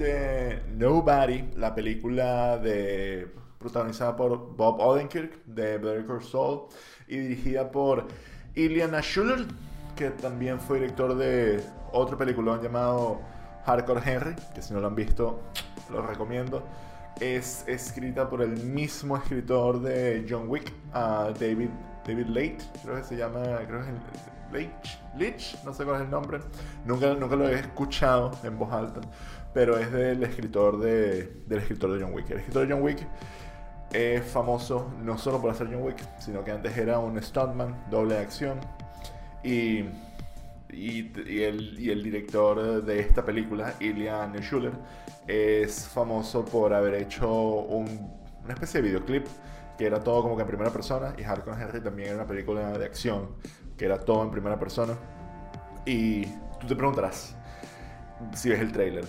de Nobody, la película de, protagonizada por Bob Odenkirk de Better Call Saul y dirigida por Iliana Schuller, que también fue director de otro peliculón llamado Hardcore Henry, que si no lo han visto, lo recomiendo. Es escrita por el mismo escritor de John Wick, David, David Late, creo que se llama, creo que es Leach, no sé cuál es el nombre. Nunca, nunca lo he escuchado en voz alta, pero es del escritor de, del escritor de John Wick. El escritor de John Wick es famoso no solo por hacer John Wick, sino que antes era un stuntman, doble de acción. Y y, el, y, el, director de esta película, Ilya Schuller, es famoso por haber hecho un, una especie de videoclip que era todo como que en primera persona y Hardcore Henry también era una película de acción que era todo en primera persona. Y tú te preguntarás si ves el trailer,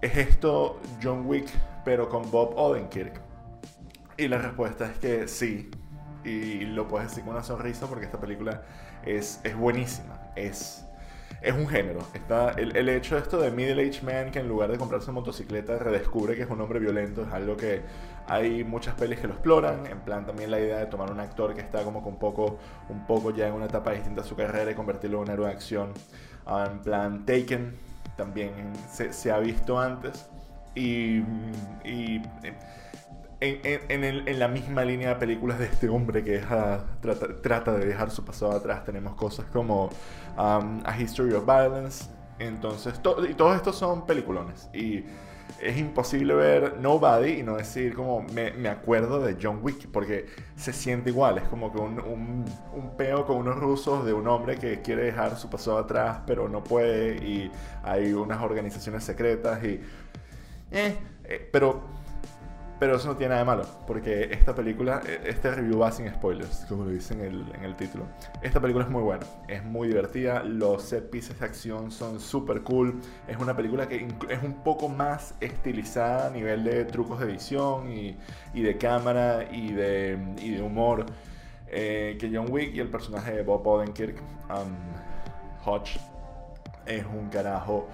¿es esto John Wick pero con Bob Odenkirk? Y la respuesta es que sí. Y lo puedes decir con una sonrisa porque esta película es, es buenísima. Es es un género. Está el, el hecho esto de Middle Age Man que en lugar de comprarse una motocicleta redescubre que es un hombre violento es algo que hay muchas pelis que lo exploran. En plan también la idea de tomar un actor que está como con poco, un poco ya en una etapa distinta a su carrera y convertirlo en un héroe de acción. Ah, en plan Taken también se, se ha visto antes. Y en, la misma línea de películas de este hombre que trata, de dejar su pasado atrás, tenemos cosas como um, A History of Violence. Entonces, y todos estos son peliculones. Y es imposible ver Nobody y no decir como me, acuerdo de John Wick, porque se siente igual. Es como que un, un, peo con unos rusos de un hombre que quiere dejar su pasado atrás, pero no puede. Y hay unas organizaciones secretas y. Eh, eh, pero pero eso no tiene nada de malo, porque esta película, e, este review va sin spoilers, como lo dice en el, en el título. Esta película es muy buena, es muy divertida, los set pieces de acción son súper cool, es una película que es un poco más estilizada a nivel de trucos de edición y, y de cámara y de, y de humor eh, que John Wick y el personaje de Bob Odenkirk, um, Hodge, es un carajo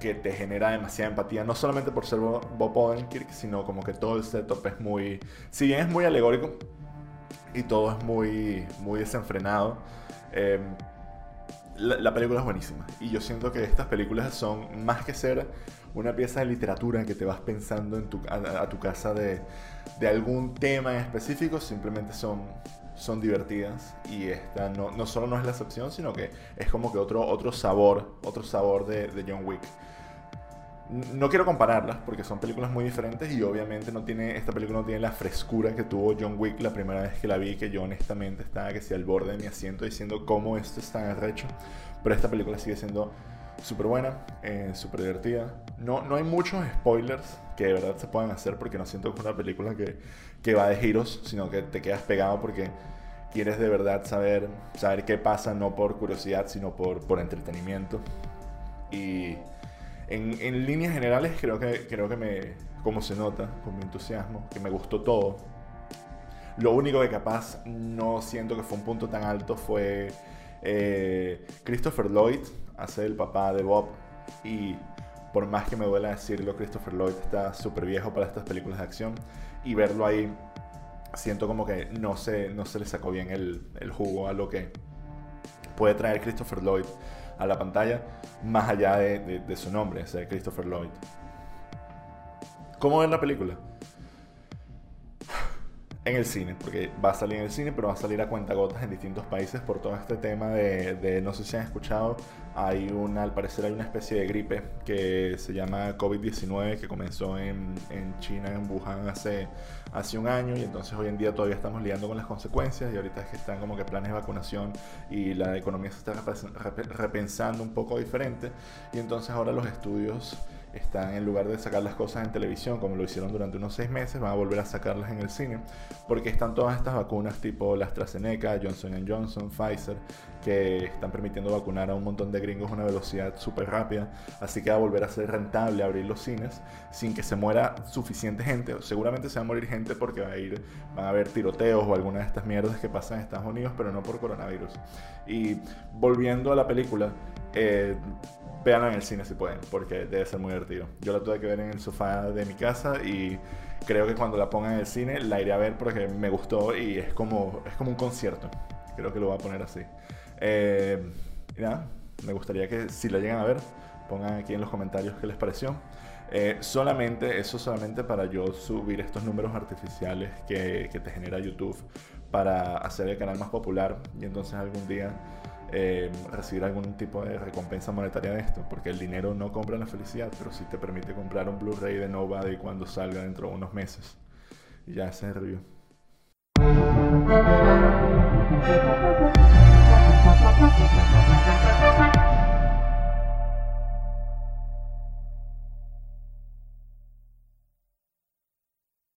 que te genera demasiada empatía, no solamente por ser Bob Odenkirk, sino como que todo el setup es muy, si bien es muy alegórico y todo es muy, muy desenfrenado, em, la, película es buenísima. Y yo siento que estas películas son más que ser una pieza de literatura que te vas pensando en tu, a, tu casa de, de, algún tema en específico, simplemente son, son divertidas. Y esta no, no, solo no es la excepción, sino que es como que otro, otro sabor, otro sabor de, John Wick. No quiero compararlas porque son películas muy diferentes y obviamente no tiene, esta película no tiene la frescura que tuvo John Wick la primera vez que la vi, que yo honestamente estaba que si al borde de mi asiento diciendo cómo esto es tan arrecho. Pero esta película sigue siendo súper buena, eh, súper divertida. No, no hay muchos spoilers que de verdad se puedan hacer porque no siento que es una película que, que va de giros, sino que te quedas pegado porque quieres de verdad saber, saber qué pasa, no por curiosidad, sino por, por entretenimiento. Y en, líneas generales creo que, creo que me, como se nota, con mi entusiasmo, que me gustó todo. Lo único que capaz no siento que fue un punto tan alto fue eh, Christopher Lloyd, hace el papá de Bob, y por más que me duela decirlo, Christopher Lloyd está súper viejo para estas películas de acción, y verlo ahí, siento como que no se, no se le sacó bien el, el jugo a lo que puede traer Christopher Lloyd a la pantalla, más allá de, su nombre, o Christopher Lloyd. ¿Cómo ver la película? En el cine, porque va a salir en el cine, pero va a salir a cuentagotas en distintos países por todo este tema de, no sé si han escuchado, hay una, al parecer hay una especie de gripe que se llama COVID-19 que comenzó en, en China, en Wuhan hace hace un año y entonces hoy en día todavía estamos lidiando con las consecuencias y ahorita es que están como que planes de vacunación y la economía se está repensando un poco diferente y entonces ahora los estudios están en lugar de sacar las cosas en televisión como lo hicieron durante unos seis meses, van a volver a sacarlas en el cine porque están todas estas vacunas tipo la AstraZeneca, Johnson Johnson, Pfizer que están permitiendo vacunar a un montón de gringos a una velocidad súper rápida, así que va a volver a ser rentable abrir los cines sin que se muera suficiente gente, seguramente se va a morir gente porque va a ir, van a haber tiroteos o alguna de estas mierdas que pasan en Estados Unidos, pero no por coronavirus. Y volviendo a la película, eh, véanla en el cine si pueden, porque debe ser muy divertido. Yo la tuve que ver en el sofá de mi casa y creo que cuando la pongan en el cine la iré a ver porque me gustó y es como, es como un concierto. Creo que lo voy a poner así. Eh, y nada, me gustaría que si la llegan a ver, pongan aquí en los comentarios qué les pareció. Eh, solamente, eso solamente para yo subir estos números artificiales que, que, te genera YouTube para hacer el canal más popular y entonces algún día eh, recibir algún tipo de recompensa monetaria de esto, porque el dinero no compra la felicidad, pero sí te permite comprar un Blu-ray de Nobody cuando salga dentro de unos meses. Y ya se review.